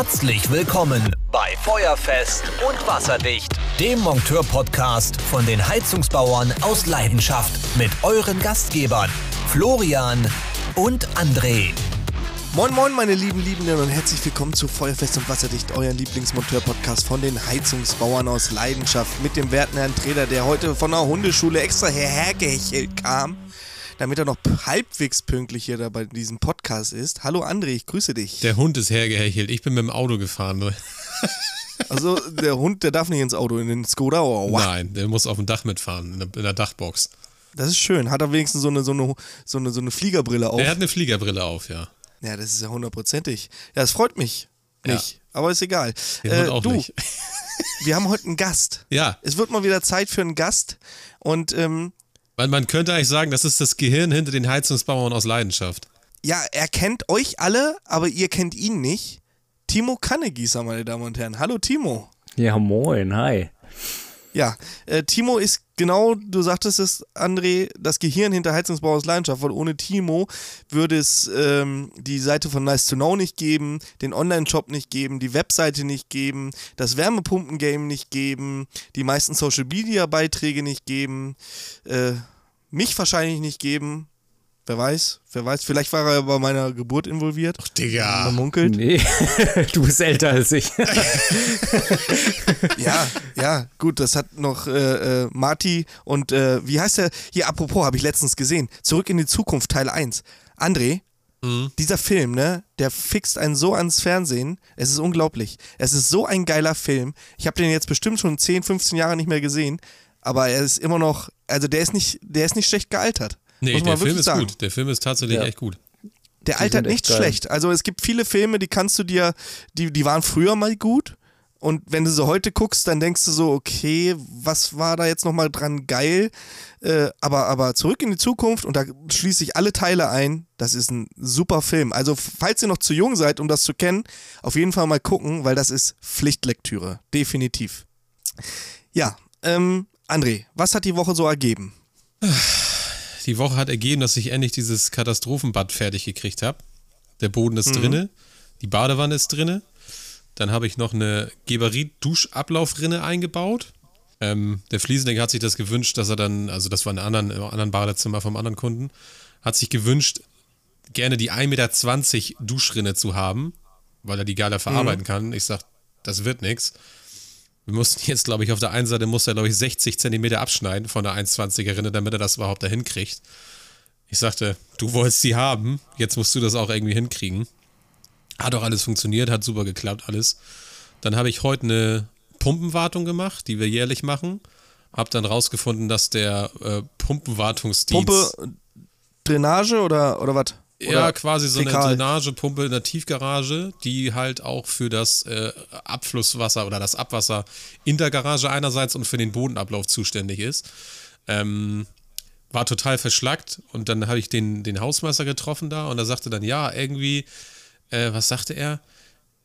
Herzlich willkommen bei Feuerfest und Wasserdicht, dem Monteur-Podcast von den Heizungsbauern aus Leidenschaft mit euren Gastgebern Florian und André. Moin Moin meine lieben Liebenden und herzlich willkommen zu Feuerfest und Wasserdicht, euren Lieblingsmonteur-Podcast von den Heizungsbauern aus Leidenschaft mit dem werten Herrn Treder, der heute von der Hundeschule extra hergehechelt kam damit er noch halbwegs pünktlich hier da bei diesem Podcast ist. Hallo André, ich grüße dich. Der Hund ist hergehechelt. Ich bin mit dem Auto gefahren. Also der Hund, der darf nicht ins Auto, in den Skoda oder was? Nein, der muss auf dem Dach mitfahren, in der, in der, Dachbox. Das ist schön. Hat er wenigstens so eine, so eine, so eine, so eine Fliegerbrille auf? Er hat eine Fliegerbrille auf, ja. Ja, das ist ja hundertprozentig. Ja, das freut mich nicht. Ja. Aber ist egal. Äh, auch du, nicht. wir haben heute einen Gast. Ja. Es wird mal wieder Zeit für einen Gast. Und ähm, man, man könnte eigentlich sagen, das ist das Gehirn hinter den Heizungsbauern aus Leidenschaft. Ja, er kennt euch alle, aber ihr kennt ihn nicht. Timo Kannegießer, meine Damen und Herren. Hallo Timo. Ja, moin, hi. Ja, äh, Timo ist genau, du sagtest es, André, das Gehirn hinter Heizungsbau aus Leidenschaft, weil ohne Timo würde es ähm, die Seite von Nice to Know nicht geben, den Online-Shop nicht geben, die Webseite nicht geben, das Wärmepumpen-Game nicht geben, die meisten Social-Media-Beiträge nicht geben, äh, mich wahrscheinlich nicht geben Wer weiß, wer weiß. Vielleicht war er bei meiner Geburt involviert. Ach, Digga. Man munkelt. Nee, du bist älter als ich. ja, ja, gut, das hat noch äh, äh, Marty und äh, wie heißt der? Hier, apropos, habe ich letztens gesehen. Zurück in die Zukunft, Teil 1. André, mhm. dieser Film, ne, der fixt einen so ans Fernsehen. Es ist unglaublich. Es ist so ein geiler Film. Ich habe den jetzt bestimmt schon 10, 15 Jahre nicht mehr gesehen. Aber er ist immer noch, also der ist nicht, der ist nicht schlecht gealtert. Nee, der Film ist sagen. gut. Der Film ist tatsächlich ja. echt gut. Der altert nicht schlecht. Also es gibt viele Filme, die kannst du dir, die, die waren früher mal gut. Und wenn du so heute guckst, dann denkst du so, okay, was war da jetzt nochmal dran geil? Äh, aber, aber zurück in die Zukunft und da schließe ich alle Teile ein. Das ist ein super Film. Also, falls ihr noch zu jung seid, um das zu kennen, auf jeden Fall mal gucken, weil das ist Pflichtlektüre. Definitiv. Ja, ähm, André, was hat die Woche so ergeben? die Woche hat ergeben, dass ich endlich dieses Katastrophenbad fertig gekriegt habe. Der Boden ist mhm. drinne, die Badewanne ist drinne. Dann habe ich noch eine Geberit-Duschablaufrinne eingebaut. Ähm, der Fliesenleger hat sich das gewünscht, dass er dann, also das war in einem anderen, anderen Badezimmer vom anderen Kunden, hat sich gewünscht, gerne die 1,20 Meter Duschrinne zu haben, weil er die geiler verarbeiten mhm. kann. Ich sage, das wird nichts. Wir mussten jetzt, glaube ich, auf der einen Seite muss er, glaube ich, 60 Zentimeter abschneiden von der 1,20er Rinne, damit er das überhaupt dahin kriegt. Ich sagte, du wolltest sie haben, jetzt musst du das auch irgendwie hinkriegen. Hat auch alles funktioniert, hat super geklappt, alles. Dann habe ich heute eine Pumpenwartung gemacht, die wir jährlich machen. Hab dann rausgefunden, dass der äh, Pumpenwartungsdienst. Pumpe, Drainage oder, oder was? Ja, quasi so Fäkal. eine Drainagepumpe in der Tiefgarage, die halt auch für das äh, Abflusswasser oder das Abwasser in der Garage einerseits und für den Bodenablauf zuständig ist. Ähm, war total verschlackt und dann habe ich den, den Hausmeister getroffen da und er sagte dann, ja, irgendwie, äh, was sagte er?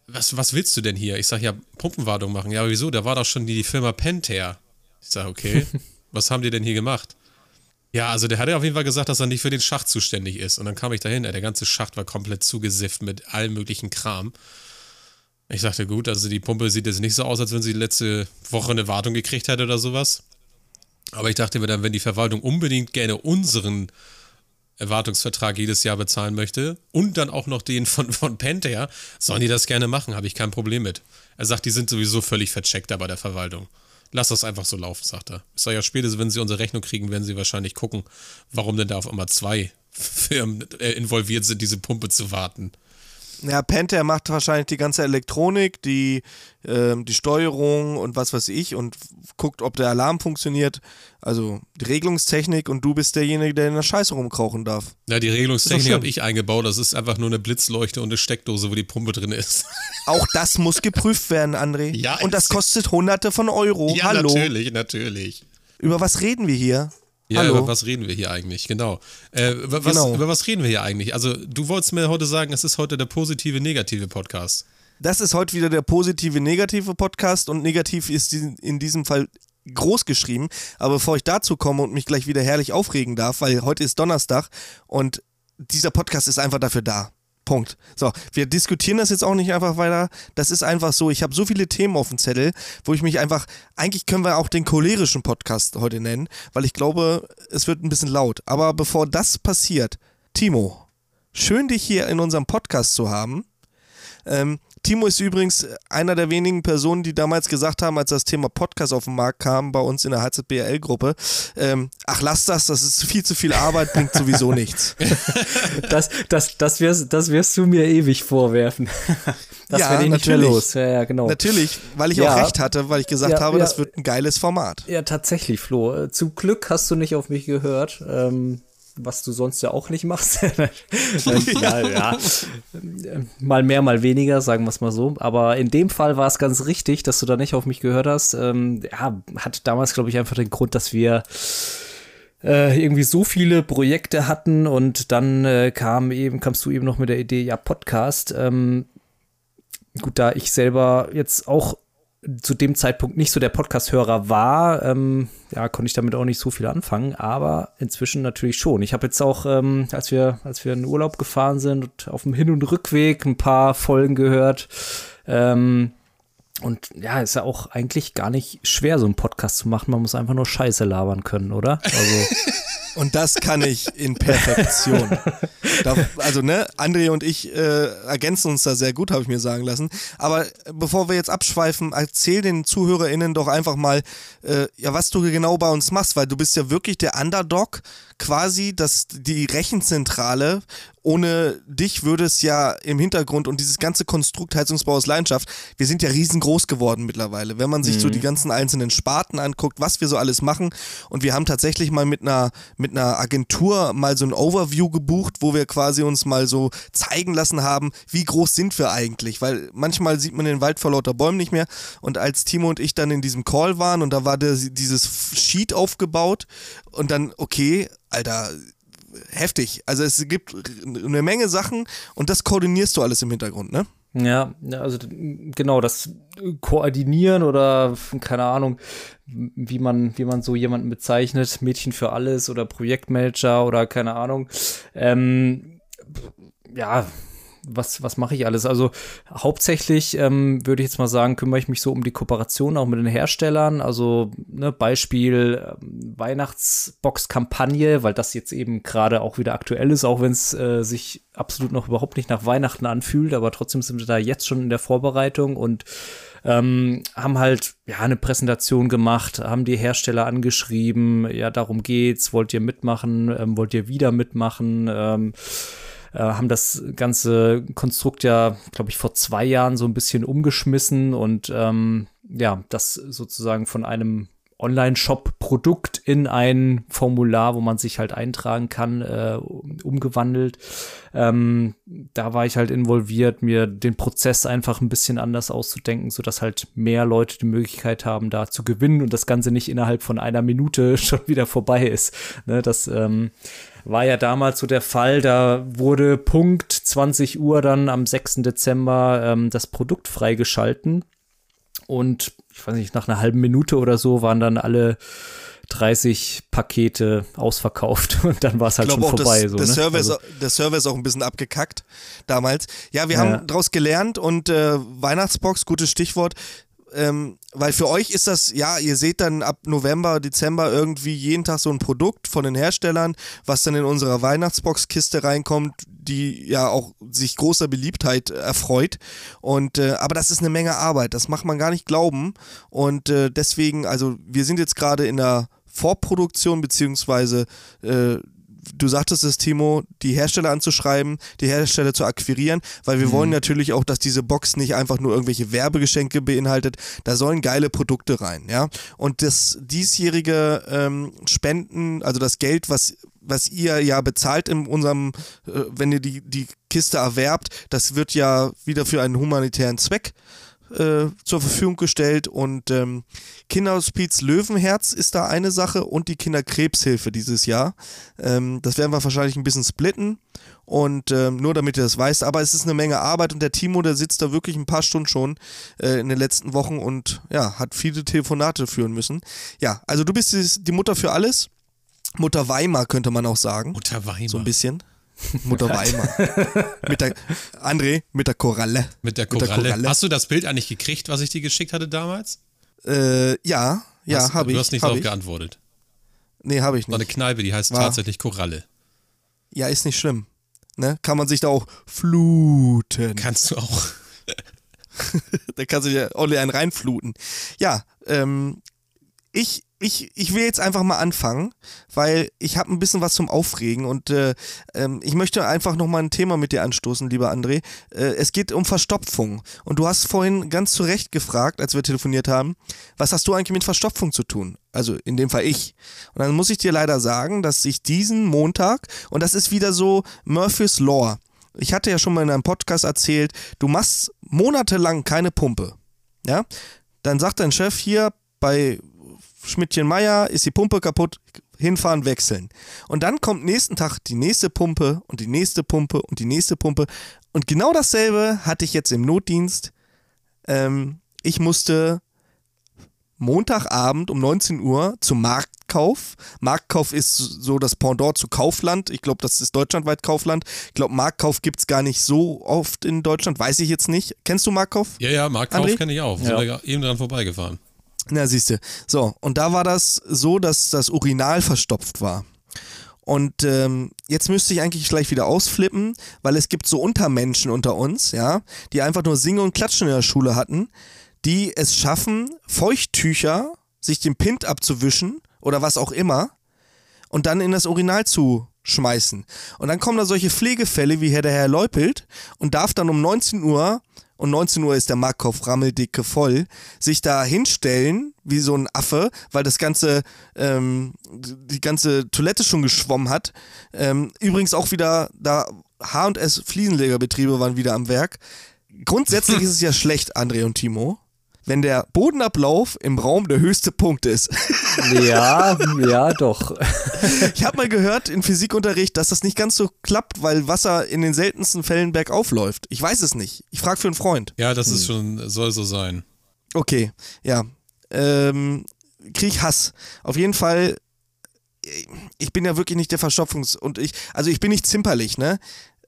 Was, was willst du denn hier? Ich sage, ja, Pumpenwartung machen. Ja, wieso? Da war doch schon die, die Firma Pentair. Ich sage, okay, was haben die denn hier gemacht? Ja, also der hatte auf jeden Fall gesagt, dass er nicht für den Schacht zuständig ist. Und dann kam ich dahin, der ganze Schacht war komplett zugesifft mit allem möglichen Kram. Ich sagte, gut, also die Pumpe sieht jetzt nicht so aus, als wenn sie letzte Woche eine Wartung gekriegt hätte oder sowas. Aber ich dachte mir dann, wenn die Verwaltung unbedingt gerne unseren Erwartungsvertrag jedes Jahr bezahlen möchte und dann auch noch den von, von Pentair, sollen die das gerne machen, habe ich kein Problem mit. Er sagt, die sind sowieso völlig vercheckt da bei der Verwaltung lass das einfach so laufen, sagt er. Ich sage ja, spätestens, wenn sie unsere Rechnung kriegen, werden sie wahrscheinlich gucken, warum denn da auf einmal zwei Firmen äh, involviert sind, diese Pumpe zu warten. Ja, Panther macht wahrscheinlich die ganze Elektronik, die, äh, die Steuerung und was weiß ich und guckt, ob der Alarm funktioniert. Also die Regelungstechnik und du bist derjenige, der in der Scheiße rumkrauchen darf. Ja, die Regelungstechnik habe ich eingebaut. Das ist einfach nur eine Blitzleuchte und eine Steckdose, wo die Pumpe drin ist. Auch das muss geprüft werden, André. Ja, und das kostet hunderte von Euro. Ja, Hallo. natürlich, natürlich. Über was reden wir hier? Ja, Hallo. über was reden wir hier eigentlich? Genau. Äh, was, genau. Über was reden wir hier eigentlich? Also, du wolltest mir heute sagen, es ist heute der positive, negative Podcast. Das ist heute wieder der positive, negative Podcast und negativ ist in diesem Fall groß geschrieben. Aber bevor ich dazu komme und mich gleich wieder herrlich aufregen darf, weil heute ist Donnerstag und dieser Podcast ist einfach dafür da. Punkt. So, wir diskutieren das jetzt auch nicht einfach weiter. Das ist einfach so. Ich habe so viele Themen auf dem Zettel, wo ich mich einfach. Eigentlich können wir auch den cholerischen Podcast heute nennen, weil ich glaube, es wird ein bisschen laut. Aber bevor das passiert, Timo, schön dich hier in unserem Podcast zu haben. Ähm, Timo ist übrigens einer der wenigen Personen, die damals gesagt haben, als das Thema Podcast auf den Markt kam, bei uns in der HZBL-Gruppe, ähm, ach lass das, das ist viel zu viel Arbeit, bringt sowieso nichts. Das, das, das, wirst, das wirst du mir ewig vorwerfen. Das ja, werde ich nicht mehr los. Ja, ja, genau. Natürlich, weil ich ja. auch recht hatte, weil ich gesagt ja, habe, das wird ein geiles Format. Ja, tatsächlich, Flo. Zum Glück hast du nicht auf mich gehört. Ähm, was du sonst ja auch nicht machst. ja, ja. Mal mehr, mal weniger, sagen wir es mal so. Aber in dem Fall war es ganz richtig, dass du da nicht auf mich gehört hast. Ähm, ja, hat damals, glaube ich, einfach den Grund, dass wir äh, irgendwie so viele Projekte hatten und dann äh, kam eben, kamst du eben noch mit der Idee, ja, Podcast. Ähm, gut, da ich selber jetzt auch zu dem Zeitpunkt nicht so der Podcast-Hörer war, ähm, ja, konnte ich damit auch nicht so viel anfangen, aber inzwischen natürlich schon. Ich habe jetzt auch, ähm, als wir, als wir in den Urlaub gefahren sind und auf dem Hin- und Rückweg ein paar Folgen gehört. Ähm, und ja, ist ja auch eigentlich gar nicht schwer, so einen Podcast zu machen. Man muss einfach nur Scheiße labern können, oder? Also. Und das kann ich in Perfektion. also, ne, André und ich äh, ergänzen uns da sehr gut, habe ich mir sagen lassen. Aber bevor wir jetzt abschweifen, erzähl den ZuhörerInnen doch einfach mal, äh, ja, was du genau bei uns machst, weil du bist ja wirklich der Underdog quasi dass die Rechenzentrale. Ohne dich würde es ja im Hintergrund und dieses ganze Konstrukt Heizungsbau aus Leidenschaft, wir sind ja riesengroß geworden mittlerweile. Wenn man sich mhm. so die ganzen einzelnen Sparten anguckt, was wir so alles machen. Und wir haben tatsächlich mal mit einer, mit einer Agentur mal so ein Overview gebucht, wo wir quasi uns mal so zeigen lassen haben, wie groß sind wir eigentlich. Weil manchmal sieht man den Wald vor lauter Bäumen nicht mehr. Und als Timo und ich dann in diesem Call waren und da war der, dieses Sheet aufgebaut und dann, okay, Alter, heftig. Also es gibt eine Menge Sachen und das koordinierst du alles im Hintergrund, ne? Ja, also genau, das Koordinieren oder keine Ahnung, wie man, wie man so jemanden bezeichnet, Mädchen für alles oder Projektmanager oder keine Ahnung. Ähm, ja, was, was mache ich alles? Also hauptsächlich ähm, würde ich jetzt mal sagen, kümmere ich mich so um die Kooperation auch mit den Herstellern. Also ne, Beispiel ähm, Weihnachtsbox-Kampagne, weil das jetzt eben gerade auch wieder aktuell ist, auch wenn es äh, sich absolut noch überhaupt nicht nach Weihnachten anfühlt, aber trotzdem sind wir da jetzt schon in der Vorbereitung und ähm, haben halt ja eine Präsentation gemacht, haben die Hersteller angeschrieben, ja darum geht's, wollt ihr mitmachen, ähm, wollt ihr wieder mitmachen, ähm, äh, haben das ganze Konstrukt ja, glaube ich, vor zwei Jahren so ein bisschen umgeschmissen und ähm, ja, das sozusagen von einem Online-Shop-Produkt in ein Formular, wo man sich halt eintragen kann, äh, umgewandelt. Ähm, da war ich halt involviert, mir den Prozess einfach ein bisschen anders auszudenken, sodass halt mehr Leute die Möglichkeit haben, da zu gewinnen und das Ganze nicht innerhalb von einer Minute schon wieder vorbei ist. Ne, das ähm, war ja damals so der Fall. Da wurde Punkt 20 Uhr dann am 6. Dezember ähm, das Produkt freigeschalten. Und ich weiß nicht, nach einer halben Minute oder so waren dann alle 30 Pakete ausverkauft und dann war es halt schon vorbei. Das, so, der, ne? Server also, ist, der Server ist auch ein bisschen abgekackt damals. Ja, wir ja. haben daraus gelernt und äh, Weihnachtsbox, gutes Stichwort ähm, weil für euch ist das, ja, ihr seht dann ab November, Dezember irgendwie jeden Tag so ein Produkt von den Herstellern, was dann in unserer Weihnachtsbox-Kiste reinkommt, die ja auch sich großer Beliebtheit erfreut. Und äh, aber das ist eine Menge Arbeit, das macht man gar nicht glauben. Und äh, deswegen, also wir sind jetzt gerade in der Vorproduktion beziehungsweise äh, du sagtest es, Timo, die Hersteller anzuschreiben, die Hersteller zu akquirieren, weil wir mhm. wollen natürlich auch, dass diese Box nicht einfach nur irgendwelche Werbegeschenke beinhaltet. Da sollen geile Produkte rein, ja. Und das diesjährige ähm, Spenden, also das Geld, was was ihr ja bezahlt in unserem, äh, wenn ihr die, die Kiste erwerbt, das wird ja wieder für einen humanitären Zweck äh, zur Verfügung gestellt und ähm, Kinderhospiz Löwenherz ist da eine Sache und die Kinderkrebshilfe dieses Jahr. Ähm, das werden wir wahrscheinlich ein bisschen splitten und ähm, nur damit ihr das weißt, aber es ist eine Menge Arbeit und der Timo, der sitzt da wirklich ein paar Stunden schon äh, in den letzten Wochen und ja, hat viele Telefonate führen müssen. Ja, also du bist die Mutter für alles. Mutter Weimar könnte man auch sagen. Mutter Weimar. So ein bisschen. Mutter Weimar. mit der, André, mit der Koralle. Mit der Koralle. Mit der Koralle. Hast du das Bild eigentlich gekriegt, was ich dir geschickt hatte damals? Äh, ja, ja, habe ich. Du hast nicht darauf geantwortet. Nee, habe ich nicht. War eine Kneipe, die heißt War. tatsächlich Koralle. Ja, ist nicht schlimm. Ne? Kann man sich da auch fluten. Kannst du auch. da kannst du dir ordentlich einen reinfluten. Ja, ähm, ich, ich, ich will jetzt einfach mal anfangen, weil ich habe ein bisschen was zum Aufregen und äh, ähm, ich möchte einfach nochmal ein Thema mit dir anstoßen, lieber André. Äh, es geht um Verstopfung. Und du hast vorhin ganz zu Recht gefragt, als wir telefoniert haben, was hast du eigentlich mit Verstopfung zu tun? Also in dem Fall ich. Und dann muss ich dir leider sagen, dass ich diesen Montag, und das ist wieder so Murphy's Law, ich hatte ja schon mal in einem Podcast erzählt, du machst monatelang keine Pumpe. Ja? Dann sagt dein Chef hier bei Schmidtchen Meier, ist die Pumpe kaputt, hinfahren, wechseln. Und dann kommt nächsten Tag die nächste Pumpe und die nächste Pumpe und die nächste Pumpe. Und genau dasselbe hatte ich jetzt im Notdienst. Ähm, ich musste Montagabend um 19 Uhr zum Marktkauf. Marktkauf ist so das Pendant zu Kaufland. Ich glaube, das ist deutschlandweit Kaufland. Ich glaube, Marktkauf gibt es gar nicht so oft in Deutschland. Weiß ich jetzt nicht. Kennst du Marktkauf? Ja, ja, Marktkauf kenne ich auch. Ja. Sind wir eben dran vorbeigefahren. Na, siehst du. So, und da war das so, dass das Urinal verstopft war. Und ähm, jetzt müsste ich eigentlich gleich wieder ausflippen, weil es gibt so Untermenschen unter uns, ja, die einfach nur Singen und Klatschen in der Schule hatten, die es schaffen, Feuchttücher, sich den Pint abzuwischen oder was auch immer und dann in das Urinal zu schmeißen. Und dann kommen da solche Pflegefälle wie Herr der Herr Leupelt und darf dann um 19 Uhr und 19 Uhr ist der Markov rammeldicke voll, sich da hinstellen wie so ein Affe, weil das ganze, ähm, die ganze Toilette schon geschwommen hat. Ähm, übrigens auch wieder da H&S Fliesenlegerbetriebe waren wieder am Werk. Grundsätzlich ist es ja schlecht, André und Timo, wenn der Bodenablauf im Raum der höchste Punkt ist. Ja, ja, doch. Ich habe mal gehört in Physikunterricht, dass das nicht ganz so klappt, weil Wasser in den seltensten Fällen bergauf läuft. Ich weiß es nicht. Ich frage für einen Freund. Ja, das ist schon, soll so sein. Okay, ja. Ähm, krieg ich Hass. Auf jeden Fall, ich bin ja wirklich nicht der Verstopfungs- und ich, also ich bin nicht zimperlich, ne?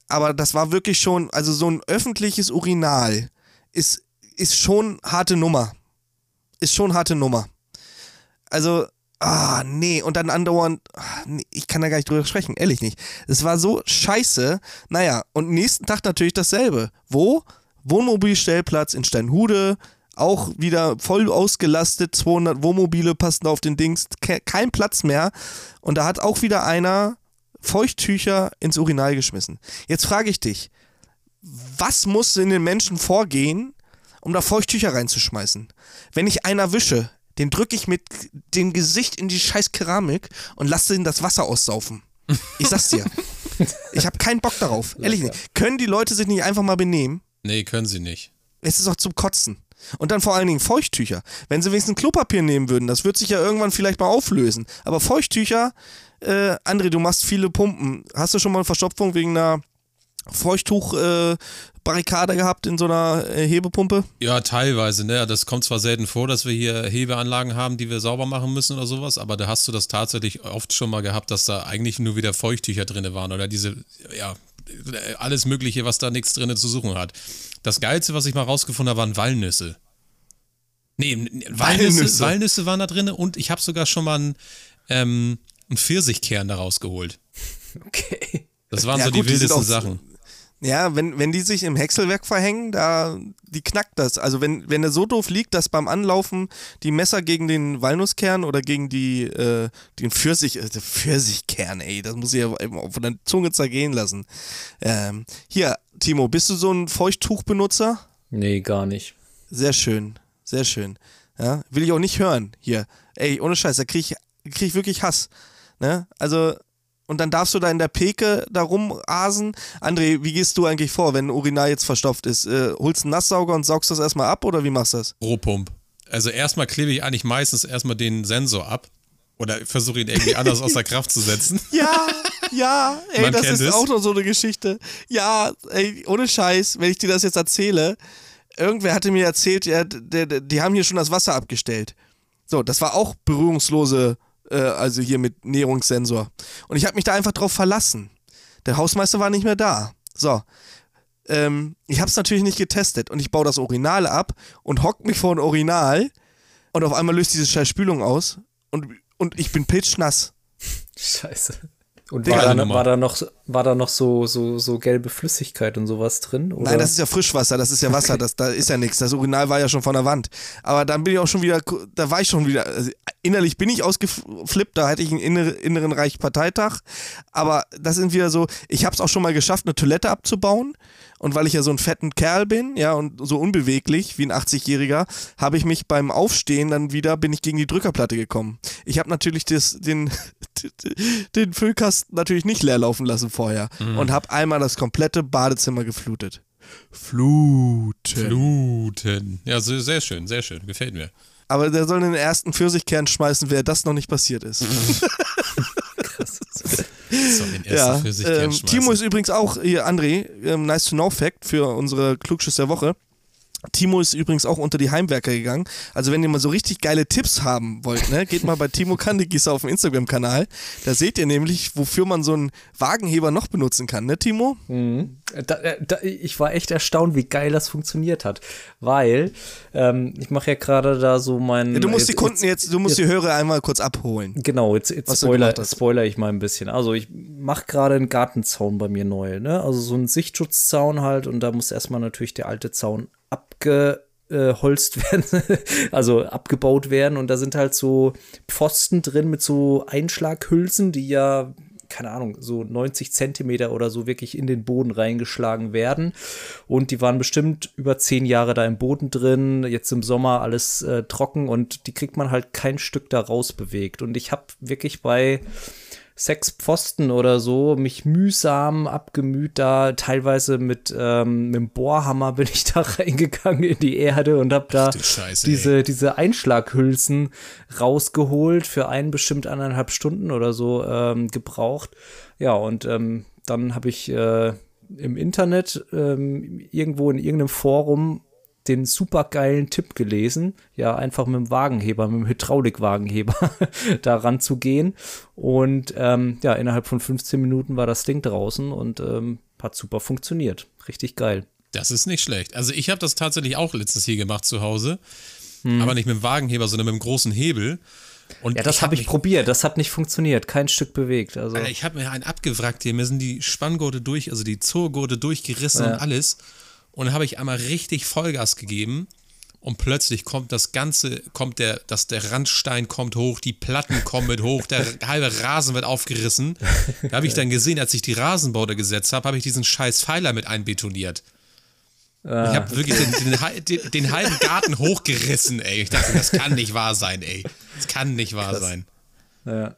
Aber das war wirklich schon, also so ein öffentliches Urinal ist ist schon harte Nummer. Ist schon harte Nummer. Also, ah, nee, und dann andauernd, ah, ich kann da gar nicht drüber sprechen, ehrlich nicht. Es war so scheiße. Naja, und nächsten Tag natürlich dasselbe. Wo? Wohnmobilstellplatz in Steinhude, auch wieder voll ausgelastet, 200 Wohnmobile passen auf den Dings, kein Platz mehr. Und da hat auch wieder einer Feuchttücher ins Urinal geschmissen. Jetzt frage ich dich, was muss in den Menschen vorgehen, um da Feuchttücher reinzuschmeißen. Wenn ich einen erwische, den drücke ich mit dem Gesicht in die scheiß Keramik und lasse ihn das Wasser aussaufen. Ich sag's dir. Ich habe keinen Bock darauf. Ehrlich nicht. Können die Leute sich nicht einfach mal benehmen? Nee, können sie nicht. Es ist auch zum Kotzen. Und dann vor allen Dingen Feuchttücher. Wenn sie wenigstens Klopapier nehmen würden, das wird sich ja irgendwann vielleicht mal auflösen. Aber Feuchttücher, äh, André, du machst viele Pumpen. Hast du schon mal eine Verstopfung wegen einer Feuchttuch-Barrikade äh, gehabt in so einer äh, Hebepumpe? Ja, teilweise. Ne? Das kommt zwar selten vor, dass wir hier Hebeanlagen haben, die wir sauber machen müssen oder sowas, aber da hast du das tatsächlich oft schon mal gehabt, dass da eigentlich nur wieder Feuchttücher drin waren oder diese, ja, alles Mögliche, was da nichts drin zu suchen hat. Das Geilste, was ich mal rausgefunden habe, waren Walnüsse. Nee, Walnüsse, Walnüsse. Walnüsse waren da drin und ich habe sogar schon mal einen, ähm, einen Pfirsichkern daraus geholt. Okay. Das waren ja, so gut, die wildesten Sachen. Ja, wenn, wenn die sich im Häckselwerk verhängen, da, die knackt das. Also wenn, wenn er so doof liegt, dass beim Anlaufen die Messer gegen den Walnusskern oder gegen die, äh, den Pfirsich, äh, Pfirsichkern, ey, das muss ich ja von der Zunge zergehen lassen. Ähm, hier, Timo, bist du so ein Feuchttuchbenutzer? Nee, gar nicht. Sehr schön, sehr schön. Ja, will ich auch nicht hören. Hier, ey, ohne Scheiß, da krieg ich, krieg ich wirklich Hass. Ne? Also, und dann darfst du da in der Peke da rumasen. André, wie gehst du eigentlich vor, wenn ein Urinal jetzt verstopft ist? Äh, holst einen Nasssauger und saugst das erstmal ab oder wie machst du das? Rohpump. Also erstmal klebe ich eigentlich meistens erstmal den Sensor ab. Oder versuche ihn irgendwie anders aus der Kraft zu setzen. Ja, ja, ey, Man das ist es. auch noch so eine Geschichte. Ja, ey, ohne Scheiß, wenn ich dir das jetzt erzähle, irgendwer hatte mir erzählt, ja, die, die haben hier schon das Wasser abgestellt. So, das war auch berührungslose äh, also hier mit Näherungssensor. Und ich habe mich da einfach drauf verlassen. Der Hausmeister war nicht mehr da. So. Ähm, ich habe es natürlich nicht getestet und ich baue das Original ab und hock mich vor ein Original und auf einmal löst diese scheiß Spülung aus und, und ich bin pitchnass. Scheiße. Und war da, war da, noch, war da noch so, so, so gelbe Flüssigkeit und sowas drin? Oder? Nein, das ist ja Frischwasser, das ist ja Wasser, okay. das, da ist ja nichts. Das Original war ja schon von der Wand. Aber dann bin ich auch schon wieder, da war ich schon wieder, also innerlich bin ich ausgeflippt, da hatte ich einen inneren Reichsparteitag. Aber das sind wieder so, ich habe es auch schon mal geschafft, eine Toilette abzubauen. Und weil ich ja so ein fetten Kerl bin, ja, und so unbeweglich wie ein 80-Jähriger, habe ich mich beim Aufstehen dann wieder, bin ich gegen die Drückerplatte gekommen. Ich habe natürlich das, den, den Füllkasten natürlich nicht leer laufen lassen vorher mhm. und habe einmal das komplette Badezimmer geflutet. Fluten. Fluten. Ja, sehr schön, sehr schön. Gefällt mir. Aber der soll den ersten Pfirsichkern schmeißen, wer das noch nicht passiert ist. Krass. Den ersten ja, ähm, Timo ist übrigens auch, hier, André, ähm, nice to know Fact für unsere Klugschiss der Woche. Timo ist übrigens auch unter die Heimwerker gegangen. Also wenn ihr mal so richtig geile Tipps haben wollt, ne, geht mal bei Timo Kandegießer auf dem Instagram-Kanal. Da seht ihr nämlich, wofür man so einen Wagenheber noch benutzen kann, ne, Timo? Mhm. Da, äh, da, ich war echt erstaunt, wie geil das funktioniert hat. Weil ähm, ich mache ja gerade da so meinen. Ja, du musst jetzt, die Kunden jetzt, du musst jetzt, die Hörer einmal kurz abholen. Genau, jetzt, jetzt spoiler, spoiler ich mal ein bisschen. Also ich mache gerade einen Gartenzaun bei mir neu, ne? Also so einen Sichtschutzzaun halt und da muss erstmal natürlich der alte Zaun abgeholzt werden, also abgebaut werden. Und da sind halt so Pfosten drin mit so Einschlaghülsen, die ja keine Ahnung, so 90 Zentimeter oder so wirklich in den Boden reingeschlagen werden. Und die waren bestimmt über zehn Jahre da im Boden drin. Jetzt im Sommer alles äh, trocken und die kriegt man halt kein Stück da raus bewegt. Und ich habe wirklich bei sechs Pfosten oder so, mich mühsam abgemüht da, teilweise mit, ähm, mit dem Bohrhammer bin ich da reingegangen in die Erde und habe da Scheiße, diese, diese Einschlaghülsen rausgeholt, für ein bestimmt anderthalb Stunden oder so ähm, gebraucht. Ja, und ähm, dann habe ich äh, im Internet ähm, irgendwo in irgendeinem Forum den supergeilen Tipp gelesen, ja, einfach mit dem Wagenheber, mit dem Hydraulikwagenheber da ranzugehen. Und ähm, ja, innerhalb von 15 Minuten war das Ding draußen und ähm, hat super funktioniert. Richtig geil. Das ist nicht schlecht. Also ich habe das tatsächlich auch letztens hier gemacht zu Hause. Hm. Aber nicht mit dem Wagenheber, sondern mit dem großen Hebel. Und ja, das habe hab ich probiert. Das hat nicht funktioniert. Kein Stück bewegt. Also. Alter, ich habe mir einen abgewrackt hier. Mir sind die Spanngurte durch, also die Zurgurte durchgerissen ja. und alles. Und dann habe ich einmal richtig Vollgas gegeben und plötzlich kommt das Ganze, kommt der, dass der Randstein kommt hoch, die Platten kommen mit hoch, der halbe Rasen wird aufgerissen. Da habe ich dann gesehen, als ich die Rasenbaude gesetzt habe, habe ich diesen scheiß Pfeiler mit einbetoniert. Ah. Ich habe wirklich den, den, den, halben Garten hochgerissen, ey. Ich dachte, das kann nicht wahr sein, ey. Das kann nicht wahr Krass. sein. Ja.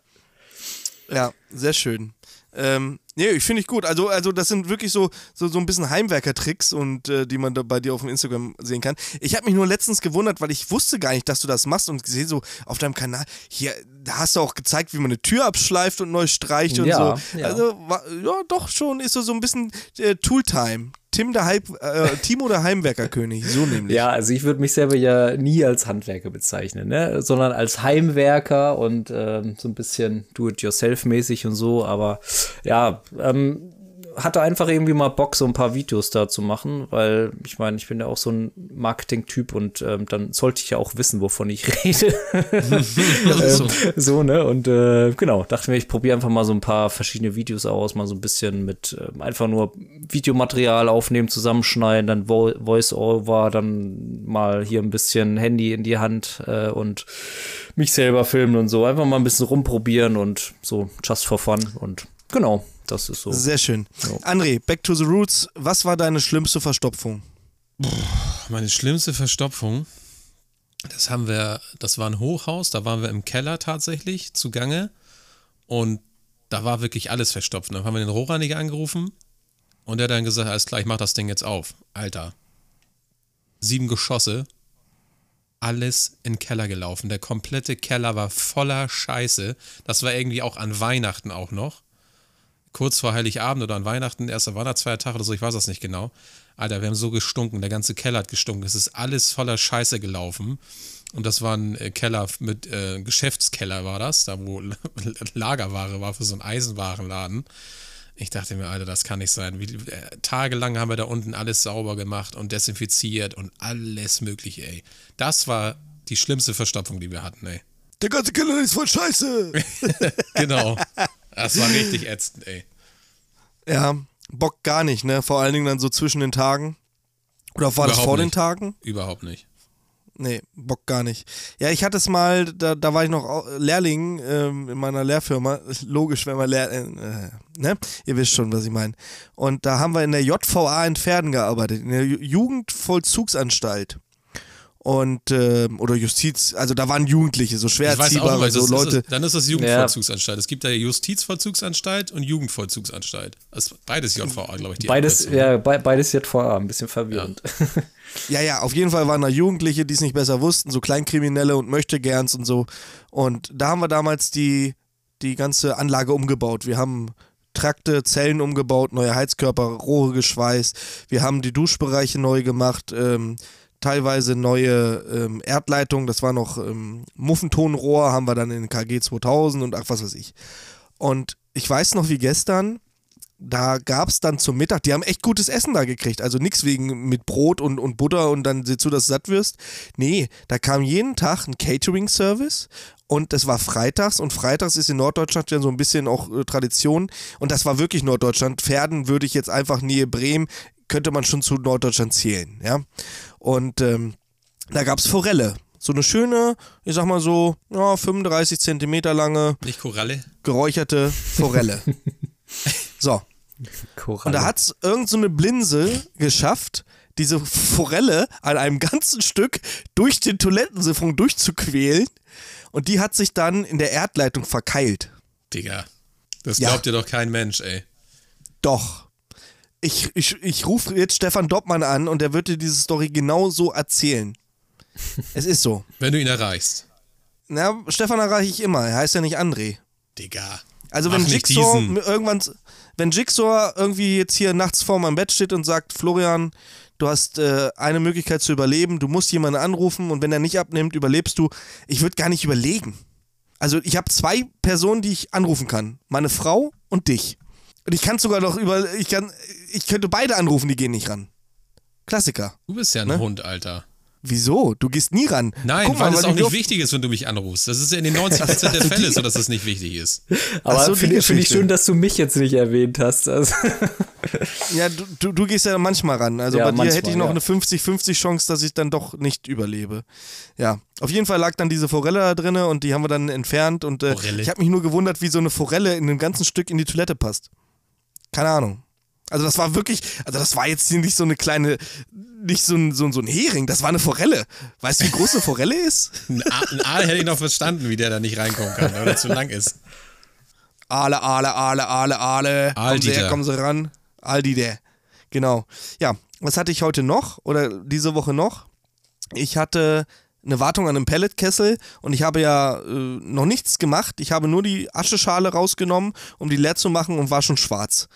Ja, sehr schön. Ähm, nee, ich finde ich gut. Also, also das sind wirklich so, so, so ein bisschen Heimwerker-Tricks und äh, die man da bei dir auf dem Instagram sehen kann. Ich habe mich nur letztens gewundert, weil ich wusste gar nicht, dass du das machst und sehe so auf deinem Kanal, hier, da hast du auch gezeigt, wie man eine Tür abschleift und neu streicht und ja, so. Ja. Also, ja, doch schon ist so, so ein bisschen äh, Tooltime. Tim der Heim, äh, Timo der Heimwerkerkönig, so nämlich. Ja, also ich würde mich selber ja nie als Handwerker bezeichnen, ne? sondern als Heimwerker und ähm, so ein bisschen do-it-yourself-mäßig und so. Aber ja, ähm, hatte einfach irgendwie mal Bock, so ein paar Videos da zu machen, weil ich meine, ich bin ja auch so ein Marketing-Typ und ähm, dann sollte ich ja auch wissen, wovon ich rede. so. Ähm, so. ne? Und äh, genau, dachte mir, ich probiere einfach mal so ein paar verschiedene Videos aus, mal so ein bisschen mit äh, einfach nur Videomaterial aufnehmen, zusammenschneiden, dann Vo Voice-Over, dann mal hier ein bisschen Handy in die Hand äh, und mich selber filmen und so. Einfach mal ein bisschen rumprobieren und so just for fun und genau. Das ist so. Sehr schön. Ja. André, back to the roots. Was war deine schlimmste Verstopfung? Meine schlimmste Verstopfung, das haben wir, das war ein Hochhaus, da waren wir im Keller tatsächlich zugange und da war wirklich alles verstopft. Dann haben wir den Rohrreiniger angerufen und der hat dann gesagt, alles klar, ich mach das Ding jetzt auf. Alter. Sieben Geschosse, alles in den Keller gelaufen. Der komplette Keller war voller Scheiße. Das war irgendwie auch an Weihnachten auch noch kurz vor Heiligabend oder an Weihnachten, erster Weihnachtsfeiertag oder so, ich weiß das nicht genau. Alter, wir haben so gestunken, der ganze Keller hat gestunken. Es ist alles voller Scheiße gelaufen. Und das war ein äh, Keller mit äh, Geschäftskeller war das, da wo Lagerware war für so einen Eisenwarenladen. Ich dachte mir, Alter, das kann nicht sein. Wie, äh, tagelang haben wir da unten alles sauber gemacht und desinfiziert und alles Mögliche, ey. Das war die schlimmste Verstopfung, die wir hatten, ey. Der ganze Keller ist voll scheiße. genau. Das war richtig ätzend, ey. Ja, Bock gar nicht, ne? Vor allen Dingen dann so zwischen den Tagen. Oder war Überhaupt das vor nicht. den Tagen? Überhaupt nicht. Nee, Bock gar nicht. Ja, ich hatte es mal, da, da war ich noch Lehrling ähm, in meiner Lehrfirma. Logisch, wenn man Lehr... Äh, ne? Ihr wisst schon, was ich meine. Und da haben wir in der JVA in Pferden gearbeitet, in der Jugendvollzugsanstalt und äh, oder Justiz, also da waren Jugendliche, so schwer erziehbare, so Leute. Ist, dann ist das Jugendvollzugsanstalt. Ja. Es gibt da Justizvollzugsanstalt und Jugendvollzugsanstalt. Das ist beides JVA, glaube ich. beides, ja, be beides JVA, ein bisschen verwirrend. Ja. ja, ja, auf jeden Fall waren da Jugendliche, die es nicht besser wussten, so Kleinkriminelle und Möchtegerns und so. Und da haben wir damals die, die ganze Anlage umgebaut. Wir haben Trakte, Zellen umgebaut, neue Heizkörper, Rohre geschweißt. Wir haben die Duschbereiche neu gemacht. Ähm, teilweise neue ähm, Erdleitungen, das war noch ähm, Muffentonrohr, haben wir dann in KG 2000 und ach was weiß ich. Und ich weiß noch wie gestern, da gab es dann zum Mittag, die haben echt gutes Essen da gekriegt. Also nichts wegen mit Brot und, und Butter und dann sieh zu, dass du satt wirst. Nee, da kam jeden Tag ein Catering-Service und das war freitags und freitags ist in Norddeutschland ja so ein bisschen auch äh, Tradition und das war wirklich Norddeutschland. Pferden würde ich jetzt einfach Nähe Bremen, könnte man schon zu Norddeutschland zählen, ja. Und ähm, da gab es Forelle. So eine schöne, ich sag mal so, ja, 35 Zentimeter lange. Nicht Koralle? Geräucherte Forelle. so. Koralle. Und da hat es irgendeine so Blinse geschafft, diese Forelle an einem ganzen Stück durch den Toilettensiphon durchzuquälen. Und die hat sich dann in der Erdleitung verkeilt. Digga, das glaubt ja. dir doch kein Mensch, ey. Doch ich, ich, ich rufe jetzt Stefan Doppmann an und er wird dir diese Story genau so erzählen. es ist so. Wenn du ihn erreichst. Na, Stefan erreiche ich immer. Er heißt ja nicht André. Digga. Also wenn Jigsaw irgendwann, wenn Jigsaw irgendwie jetzt hier nachts vor meinem Bett steht und sagt, Florian, du hast äh, eine Möglichkeit zu überleben, du musst jemanden anrufen und wenn er nicht abnimmt, überlebst du. Ich würde gar nicht überlegen. Also ich habe zwei Personen, die ich anrufen kann. Meine Frau und dich. Und ich kann sogar noch über, ich kann, ich könnte beide anrufen, die gehen nicht ran. Klassiker. Du bist ja ein ne? Hund, Alter. Wieso? Du gehst nie ran. Nein, Guck weil es auch nicht wichtig ist, wenn du mich anrufst. Das ist ja in den 90% der Fälle so, dass es nicht wichtig ist. Aber so, finde find ich schön, dass du mich jetzt nicht erwähnt hast. Also. Ja, du, du, du, gehst ja manchmal ran. Also ja, bei dir manchmal, hätte ich noch ja. eine 50-50 Chance, dass ich dann doch nicht überlebe. Ja, auf jeden Fall lag dann diese Forelle da drin und die haben wir dann entfernt. Und äh, ich habe mich nur gewundert, wie so eine Forelle in einem ganzen Stück in die Toilette passt. Keine Ahnung. Also das war wirklich, also das war jetzt hier nicht so eine kleine, nicht so ein, so, so ein Hering, das war eine Forelle. Weißt du, wie groß eine Forelle ist? ein, Aal hätte ich noch verstanden, wie der da nicht reinkommen kann, weil er zu lang ist. Aale, Aale, Aale, Aale, Aale. Kommen Sie her, kommen Sie ran. Aldi der. Genau. Ja, was hatte ich heute noch oder diese Woche noch? Ich hatte eine Wartung an einem Pelletkessel und ich habe ja äh, noch nichts gemacht. Ich habe nur die Ascheschale rausgenommen, um die leer zu machen und war schon schwarz.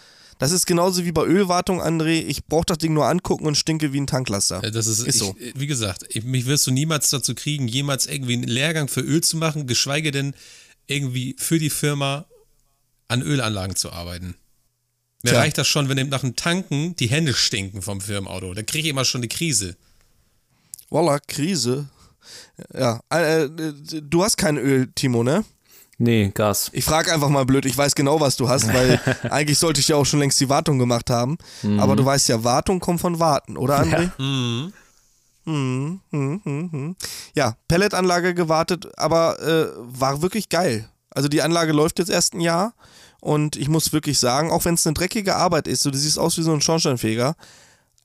Das ist genauso wie bei Ölwartung, André. Ich brauche das Ding nur angucken und stinke wie ein Tanklaster. Das ist, ist so. wie gesagt, mich wirst du niemals dazu kriegen, jemals irgendwie einen Lehrgang für Öl zu machen, geschweige denn irgendwie für die Firma an Ölanlagen zu arbeiten. Mir Tja. reicht das schon, wenn nach dem Tanken die Hände stinken vom Firmenauto. Da kriege ich immer schon eine Krise. Voila, Krise. Ja, äh, äh, du hast kein Öl, Timo, ne? Nee, Gas. Ich frage einfach mal blöd, ich weiß genau, was du hast, weil eigentlich sollte ich ja auch schon längst die Wartung gemacht haben. Mhm. Aber du weißt ja, Wartung kommt von Warten, oder André? Ja. Mhm. Mhm, mhm, mhm, mhm. ja, Pelletanlage gewartet, aber äh, war wirklich geil. Also die Anlage läuft jetzt erst ein Jahr und ich muss wirklich sagen, auch wenn es eine dreckige Arbeit ist, so du siehst aus wie so ein Schornsteinfeger,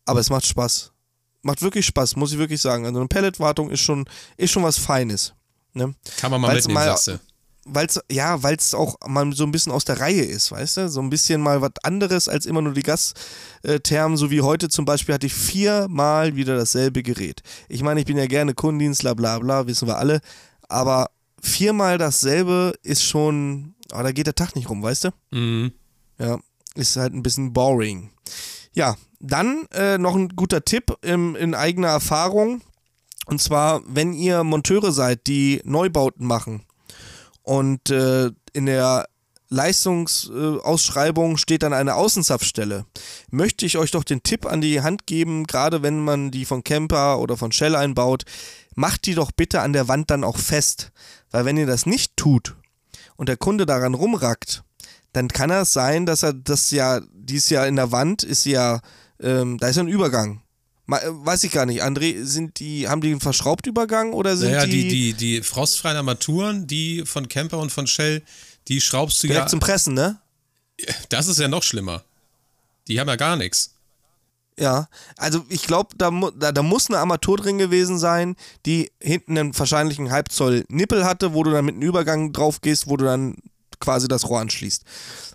aber es macht Spaß. Macht wirklich Spaß, muss ich wirklich sagen. Also eine Pelletwartung ist schon, ist schon was Feines. Ne? Kann man mal Weil's mitnehmen, mal, sagst weil es ja, weil es auch mal so ein bisschen aus der Reihe ist, weißt du? So ein bisschen mal was anderes als immer nur die Gasthermen, so wie heute zum Beispiel hatte ich viermal wieder dasselbe Gerät. Ich meine, ich bin ja gerne Kundendienstler, bla bla, wissen wir alle, aber viermal dasselbe ist schon, oh, da geht der Tag nicht rum, weißt du? Mhm. Ja, ist halt ein bisschen boring. Ja, dann äh, noch ein guter Tipp im, in eigener Erfahrung. Und zwar, wenn ihr Monteure seid, die Neubauten machen, und äh, in der Leistungsausschreibung steht dann eine Außenzapfstelle. Möchte ich euch doch den Tipp an die Hand geben, gerade wenn man die von Camper oder von Shell einbaut, macht die doch bitte an der Wand dann auch fest. Weil wenn ihr das nicht tut und der Kunde daran rumrackt, dann kann es sein, dass er das ja, dies Jahr in der Wand ist ja, ähm, da ist ein Übergang. Äh, weiß ich gar nicht, André, sind die, haben die einen Verschraubtübergang oder sind naja, die. die, die, die frostfreien Armaturen, die von Camper und von Shell, die schraubst du direkt ja. zum Pressen, ne? Das ist ja noch schlimmer. Die haben ja gar nichts. Ja, also ich glaube, da, da, da, muss eine Armatur drin gewesen sein, die hinten einen wahrscheinlich einen Halbzoll Nippel hatte, wo du dann mit einem Übergang drauf gehst, wo du dann quasi das Rohr anschließt.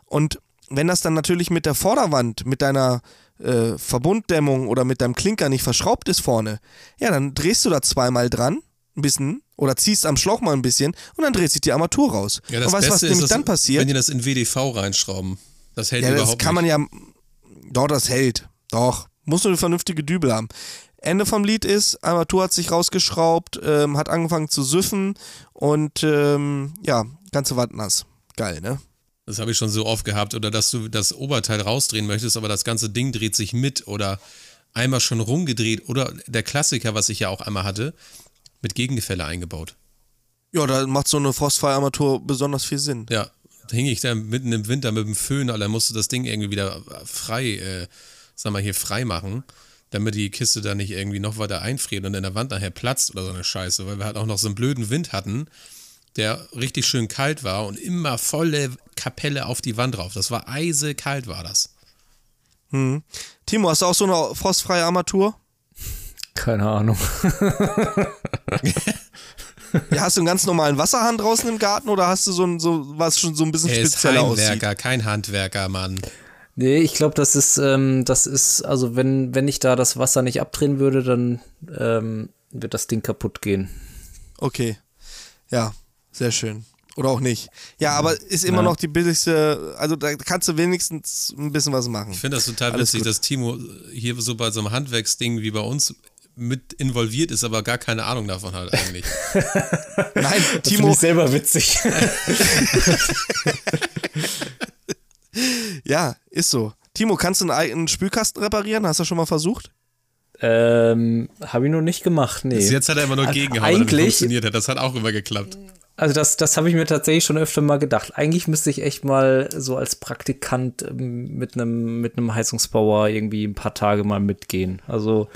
Und wenn das dann natürlich mit der Vorderwand, mit deiner äh, Verbunddämmung oder mit deinem Klinker nicht verschraubt ist vorne, ja, dann drehst du da zweimal dran, ein bisschen, oder ziehst am Schlauch mal ein bisschen und dann dreht sich die Armatur raus. Ja, das und weißt du, was nämlich das, dann passiert? Wenn die das in WDV reinschrauben. Das hält ja, überhaupt das kann nicht. man ja. Doch, das hält. Doch. Muss nur eine vernünftige Dübel haben. Ende vom Lied ist, Armatur hat sich rausgeschraubt, ähm, hat angefangen zu süffen und ähm, ja, ganze Wand nass. Geil, ne? Das habe ich schon so oft gehabt. Oder dass du das Oberteil rausdrehen möchtest, aber das ganze Ding dreht sich mit oder einmal schon rumgedreht. Oder der Klassiker, was ich ja auch einmal hatte, mit Gegengefälle eingebaut. Ja, da macht so eine frostfreie Armatur besonders viel Sinn. Ja, da hing ich da mitten im Winter mit dem Föhn, Alter, musste das Ding irgendwie wieder frei, äh, sag mal hier, frei machen, damit die Kiste da nicht irgendwie noch weiter einfriert und in der Wand nachher platzt oder so eine Scheiße, weil wir halt auch noch so einen blöden Wind hatten, der richtig schön kalt war und immer volle Kapelle auf die Wand drauf. Das war eisekalt, war das. Hm. Timo, hast du auch so eine frostfreie Armatur? Keine Ahnung. ja, hast du einen ganz normalen Wasserhahn draußen im Garten oder hast du so, ein, so was schon so ein bisschen er spezieller aussieht? kein Handwerker, Mann. Nee, ich glaube, das ist, ähm, das ist, also wenn, wenn ich da das Wasser nicht abdrehen würde, dann ähm, wird das Ding kaputt gehen. Okay. Ja, sehr schön. Oder auch nicht. Ja, aber ist immer ja. noch die billigste, also da kannst du wenigstens ein bisschen was machen. Ich finde das total Alles witzig, gut. dass Timo hier so bei so einem Handwerksding wie bei uns mit involviert ist, aber gar keine Ahnung davon hat eigentlich. Nein, Timo. Das ich selber witzig. ja, ist so. Timo, kannst du einen eigenen Spülkasten reparieren? Hast du schon mal versucht? Ähm, habe ich noch nicht gemacht, nee. Bis jetzt hat er immer nur also eigentlich funktioniert hat. Das hat auch immer geklappt. Also das, das habe ich mir tatsächlich schon öfter mal gedacht. Eigentlich müsste ich echt mal so als Praktikant ähm, mit einem mit einem Heizungsbauer irgendwie ein paar Tage mal mitgehen. Also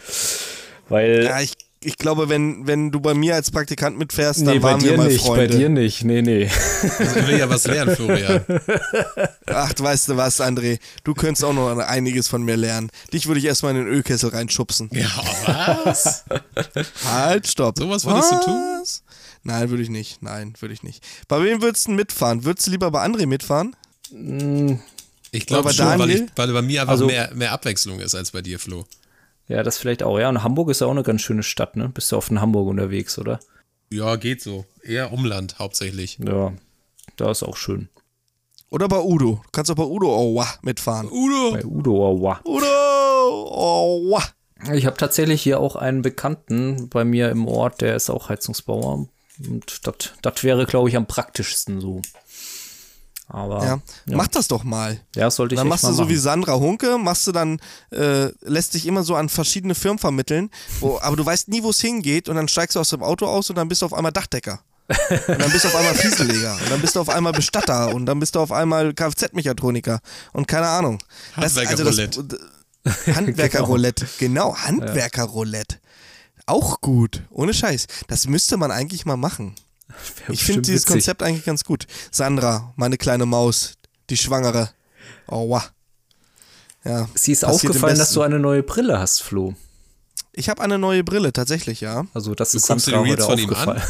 weil ja, ich, ich glaube, wenn, wenn du bei mir als Praktikant mitfährst, dann nee, waren wir mal nicht, Freunde. Bei dir nicht, nee, nee. Also ich will ja was lernen, Florian. Ach, weißt du was, André? Du könntest auch noch einiges von mir lernen. Dich würde ich erstmal in den Ölkessel reinschubsen. Ja, was? halt, stopp. Sowas würdest was? du tun? Nein, würde ich nicht. Nein, würde ich nicht. Bei wem würdest du mitfahren? Würdest du lieber bei André mitfahren? Ich glaube schon, weil, ich, weil bei mir einfach also, mehr, mehr Abwechslung ist als bei dir, Flo. Ja, das vielleicht auch. Ja, und Hamburg ist ja auch eine ganz schöne Stadt, ne? Bist du auf in Hamburg unterwegs, oder? Ja, geht so. Eher Umland hauptsächlich. Ja, da ist auch schön. Oder bei Udo. Du kannst auch bei Udo Owa mitfahren. Udo! Bei Udo Owa. Udo Owa. Ich habe tatsächlich hier auch einen Bekannten bei mir im Ort, der ist auch Heizungsbauer. Und das wäre, glaube ich, am praktischsten so. Aber ja. ja. mach das doch mal. Ja, sollte ich Dann machst du so machen. wie Sandra Hunke, machst du dann, äh, lässt dich immer so an verschiedene Firmen vermitteln, wo, aber du weißt nie, wo es hingeht und dann steigst du aus dem Auto aus und dann bist du auf einmal Dachdecker. und dann bist du auf einmal Fieseleger und dann bist du auf einmal Bestatter und dann bist du auf einmal Kfz-Mechatroniker und keine Ahnung. Handwerkerroulette. Also Handwerkerroulette, genau, Handwerkerroulette. Auch gut, ohne Scheiß. Das müsste man eigentlich mal machen. Ich finde dieses witzig. Konzept eigentlich ganz gut. Sandra, meine kleine Maus, die Schwangere. Oh, wow. Ja, Sie ist aufgefallen, dass du eine neue Brille hast, Flo. Ich habe eine neue Brille, tatsächlich, ja. Also das du ist Sandra heute aufgefallen.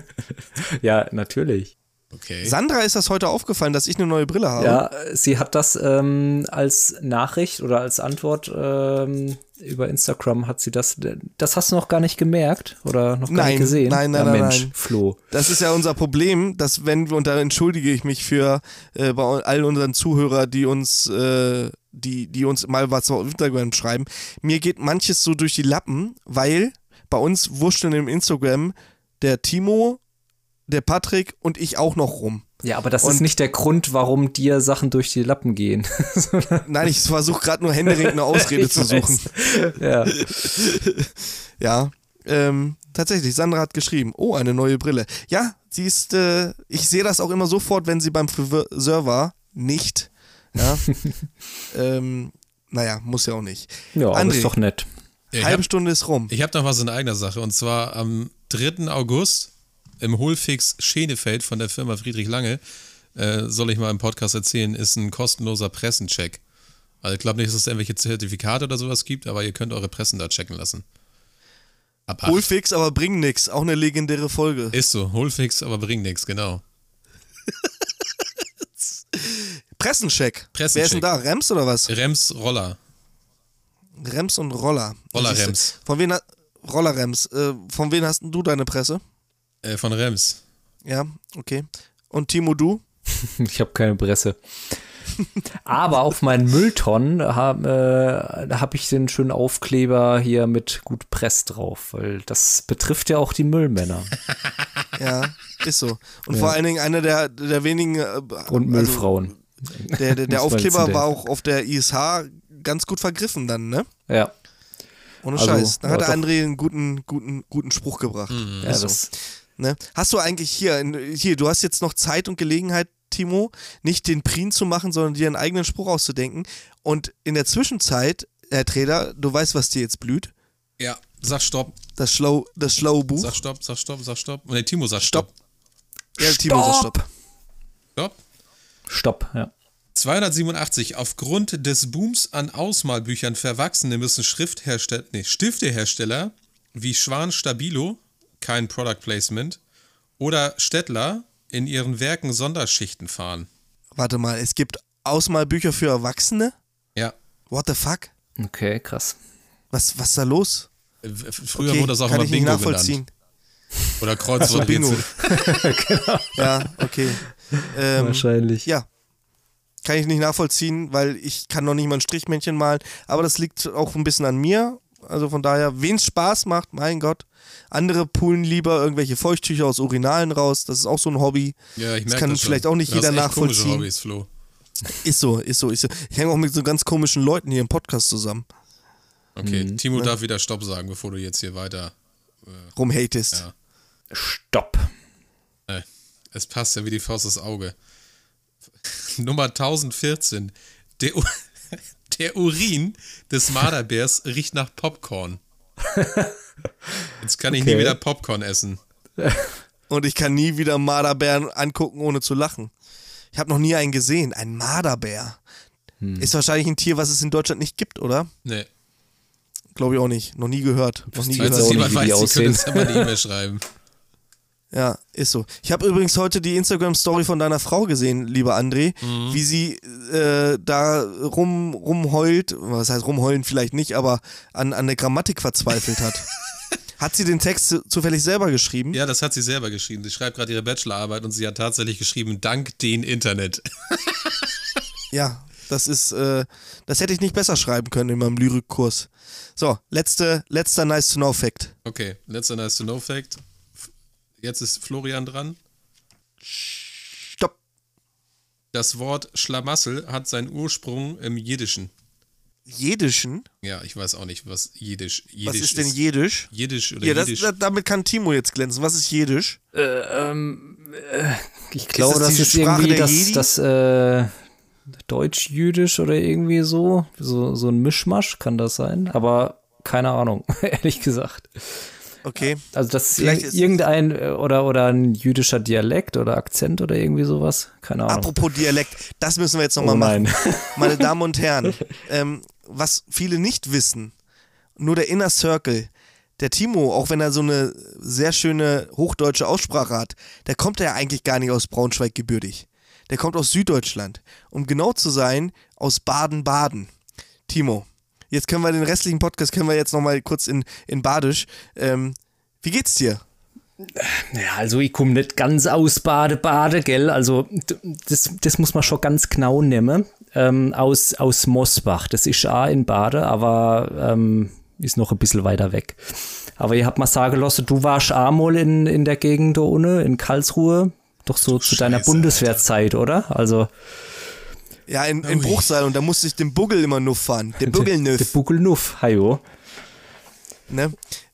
ja, natürlich. Okay. Sandra ist das heute aufgefallen, dass ich eine neue Brille habe. Ja, sie hat das ähm, als Nachricht oder als Antwort ähm, über Instagram hat sie das. Das hast du noch gar nicht gemerkt oder noch gar nein, nicht gesehen? Nein, nein, ja, nein, Mensch, nein. Flo. Das ist ja unser Problem, dass wenn und da entschuldige ich mich für äh, bei all unseren Zuhörer, die uns äh, die die uns mal was auf Instagram schreiben. Mir geht manches so durch die Lappen, weil bei uns wurschteln im Instagram der Timo der Patrick und ich auch noch rum. Ja, aber das und ist nicht der Grund, warum dir Sachen durch die Lappen gehen. Nein, ich versuche gerade nur händeringend eine Ausrede zu suchen. Ja. ja. Ähm, tatsächlich, Sandra hat geschrieben, oh, eine neue Brille. Ja, sie ist, äh, ich sehe das auch immer sofort, wenn sie beim Friseur war. Nicht. Ja. ähm, naja, muss ja auch nicht. Ja, André, aber ist doch nett. Halbe hab, Stunde ist rum. Ich habe noch was in eigener Sache. Und zwar am 3. August im Hohlfix Schenefeld von der Firma Friedrich Lange, äh, soll ich mal im Podcast erzählen, ist ein kostenloser Pressencheck. Also ich glaube nicht, dass es irgendwelche Zertifikate oder sowas gibt, aber ihr könnt eure Pressen da checken lassen. Hohlfix, aber bring nix. Auch eine legendäre Folge. Ist so. Hohlfix, aber bring nix, genau. Pressencheck. Pressencheck. Wer ist denn da? Rems oder was? Rems Roller. Rems und Roller. Roller Rems. Von wem Roller Rems. Äh, von wem hast du deine Presse? Äh, von Rems. Ja, okay. Und Timo, du? ich habe keine Presse. Aber auf meinen Mülltonnen habe äh, hab ich den schönen Aufkleber hier mit gut Press drauf, weil das betrifft ja auch die Müllmänner. Ja, ist so. Und ja. vor allen Dingen einer der, der wenigen. Äh, Und Müllfrauen. Also, der der, der Aufkleber war auch auf der ISH ganz gut vergriffen dann, ne? Ja. Ohne also, Scheiß. Da hat der André einen guten, guten, guten Spruch gebracht. Mhm. Ja, so. das. Ne? Hast du eigentlich hier, hier, du hast jetzt noch Zeit und Gelegenheit, Timo, nicht den Prien zu machen, sondern dir einen eigenen Spruch auszudenken. Und in der Zwischenzeit, Herr Trader, du weißt, was dir jetzt blüht. Ja, sag Stopp. Das, Schlau, das schlaue Buch. Sag Stopp, sag Stopp, sag Stopp. Der Timo sagt Stopp. Stopp. Ja, Timo sagt Stopp. Stopp. Stopp, ja. 287. Aufgrund des Booms an Ausmalbüchern für Erwachsene müssen Schrifthersteller, nee, Stiftehersteller wie Schwan Stabilo, kein Product Placement, oder Stettler in ihren Werken Sonderschichten fahren. Warte mal, es gibt Ausmalbücher für Erwachsene? Ja. What the fuck? Okay, krass. Was, was ist da los? Früher okay, wurde das auch immer Bingo nachvollziehen. Genannt. Oder Kreuzwort. Bingo. genau. Ja, okay. Ähm, Wahrscheinlich. Ja, kann ich nicht nachvollziehen, weil ich kann noch nicht mal ein Strichmännchen malen. Aber das liegt auch ein bisschen an mir. Also von daher, wen es Spaß macht, mein Gott. Andere poolen lieber irgendwelche Feuchttücher aus Urinalen raus. Das ist auch so ein Hobby. Ja, ich merke das kann das vielleicht auch nicht du jeder hast nachvollziehen. Hobbys, Flo. Ist so, ist so, ist so. Ich hänge auch mit so ganz komischen Leuten hier im Podcast zusammen. Okay, mhm. Timo ja. darf wieder Stopp sagen, bevor du jetzt hier weiter äh, rumhatest. Ja. Stopp. Äh, es passt ja wie die Faust ins Auge. Nummer 1014. Der, der Urin des Marderbärs riecht nach Popcorn. Jetzt kann ich okay. nie wieder Popcorn essen. Und ich kann nie wieder Marderbären angucken, ohne zu lachen. Ich habe noch nie einen gesehen. Ein Marderbär. Hm. Ist wahrscheinlich ein Tier, was es in Deutschland nicht gibt, oder? Nee. Glaube ich auch nicht. Noch nie gehört. Noch nie Falls gehört. es jemand weiß, Sie können uns ja mal eine E-Mail schreiben. Ja, ist so. Ich habe übrigens heute die Instagram-Story von deiner Frau gesehen, lieber André, mhm. wie sie äh, da rum, rumheult, was heißt rumheulen vielleicht nicht, aber an, an der Grammatik verzweifelt hat. hat sie den Text zufällig selber geschrieben? Ja, das hat sie selber geschrieben. Sie schreibt gerade ihre Bachelorarbeit und sie hat tatsächlich geschrieben, dank den Internet. ja, das ist, äh, das hätte ich nicht besser schreiben können in meinem Lyrikkurs. So, letzte, letzter Nice-to-Know-Fact. Okay, letzter Nice-to-Know-Fact. Jetzt ist Florian dran. Stopp. Das Wort Schlamassel hat seinen Ursprung im Jiddischen. Jiddischen? Ja, ich weiß auch nicht, was Jiddisch, Jiddisch Was ist denn Jiddisch? Jiddisch oder ja, das, Jiddisch? damit kann Timo jetzt glänzen. Was ist Jiddisch? Äh, ähm, äh, ich glaube, das, das ist irgendwie das, das äh, Deutsch-Jüdisch oder irgendwie so. so. So ein Mischmasch kann das sein, aber keine Ahnung, ehrlich gesagt. Okay. Also das ist, Vielleicht irgendein äh, oder, oder ein jüdischer Dialekt oder Akzent oder irgendwie sowas. Keine Ahnung. Apropos Dialekt, das müssen wir jetzt nochmal oh machen. Meine Damen und Herren, ähm, was viele nicht wissen, nur der Inner Circle, der Timo, auch wenn er so eine sehr schöne hochdeutsche Aussprache hat, der kommt ja eigentlich gar nicht aus Braunschweig gebürtig. Der kommt aus Süddeutschland. Um genau zu sein, aus Baden-Baden. Timo, Jetzt können wir den restlichen Podcast können wir jetzt noch mal kurz in, in Badisch. Ähm, wie geht's dir? Ja, also ich komme nicht ganz aus Bade, Bade, gell? Also das, das muss man schon ganz genau nehmen. Ähm, aus, aus Mosbach. Das ist auch in Bade, aber ähm, ist noch ein bisschen weiter weg. Aber ich hab mal sagen lassen, du warst auch mal in, in der Gegend unten, in Karlsruhe. doch so zu Scheiße, deiner Bundeswehrzeit, oder? Also. Ja, in, in Bruchsal und da musste ich den Buggel immer nuff fahren. Den Buggelnuff. Den Buggelnuff, hajo. Ne?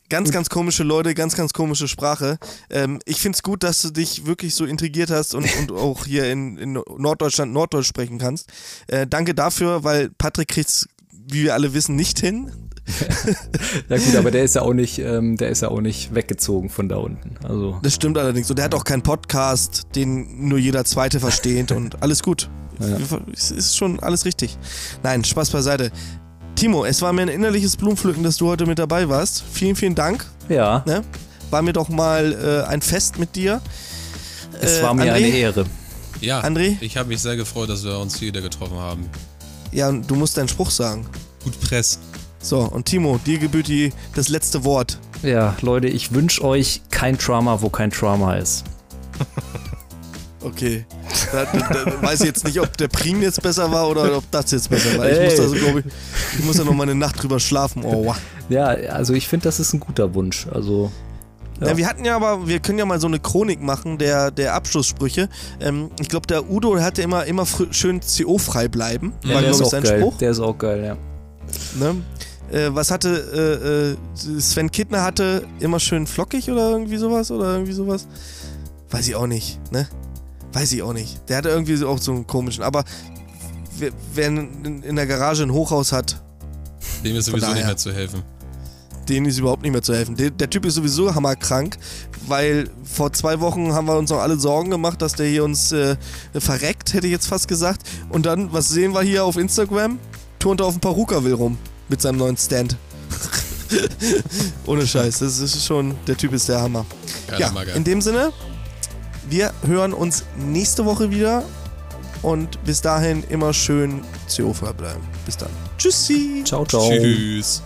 Ganz, ganz komische Leute, ganz, ganz komische Sprache. Ähm, ich finde es gut, dass du dich wirklich so intrigiert hast und, und auch hier in, in Norddeutschland Norddeutsch sprechen kannst. Äh, danke dafür, weil Patrick kriegt es, wie wir alle wissen, nicht hin. ja gut, aber der ist ja auch nicht, ähm, der ist ja auch nicht weggezogen von da unten. Also. Das stimmt allerdings. Und der hat auch keinen Podcast, den nur jeder Zweite versteht und alles gut. Ja. Es ist schon alles richtig. Nein, Spaß beiseite. Timo, es war mir ein innerliches Blumenpflücken, dass du heute mit dabei warst. Vielen, vielen Dank. Ja. Ne? War mir doch mal äh, ein Fest mit dir. Es äh, war mir André? eine Ehre. Ja, André? ich habe mich sehr gefreut, dass wir uns hier wieder getroffen haben. Ja, und du musst deinen Spruch sagen. Gut Press. So, und Timo, dir gebührt die, das letzte Wort. Ja, Leute, ich wünsche euch kein Trauma, wo kein Trauma ist. Okay. Da, da, da, weiß ich jetzt nicht, ob der Prim jetzt besser war oder ob das jetzt besser war. Ich hey. muss also, glaube ich, ich muss ja noch mal eine Nacht drüber schlafen. Oh, wow. Ja, also ich finde, das ist ein guter Wunsch. Also. Ja. ja. wir hatten ja aber, wir können ja mal so eine Chronik machen der, der Abschlusssprüche. Ähm, ich glaube, der Udo hatte immer, immer schön CO-frei bleiben. Ja, war, der ist auch sein geil. Spruch. Der ist auch geil, ja. Ne? Äh, was hatte äh, äh, Sven Kittner hatte immer schön flockig oder irgendwie sowas oder irgendwie sowas? Weiß ich auch nicht, ne? Weiß ich auch nicht. Der hatte irgendwie auch so einen komischen. Aber wer, wer in, in der Garage ein Hochhaus hat. Dem ist sowieso daher, nicht mehr zu helfen. Dem ist überhaupt nicht mehr zu helfen. Der, der, Typ ist sowieso hammerkrank, weil vor zwei Wochen haben wir uns noch alle Sorgen gemacht, dass der hier uns äh, verreckt, hätte ich jetzt fast gesagt. Und dann, was sehen wir hier auf Instagram? Turnt er auf dem Paruka-Will rum mit seinem neuen Stand. Ohne Scheiß, das ist schon, der Typ ist der Hammer. Geil, ja, in dem Sinne, wir hören uns nächste Woche wieder und bis dahin immer schön CO-frei bleiben. Bis dann. Tschüssi. Ciao, ciao. Tschüss.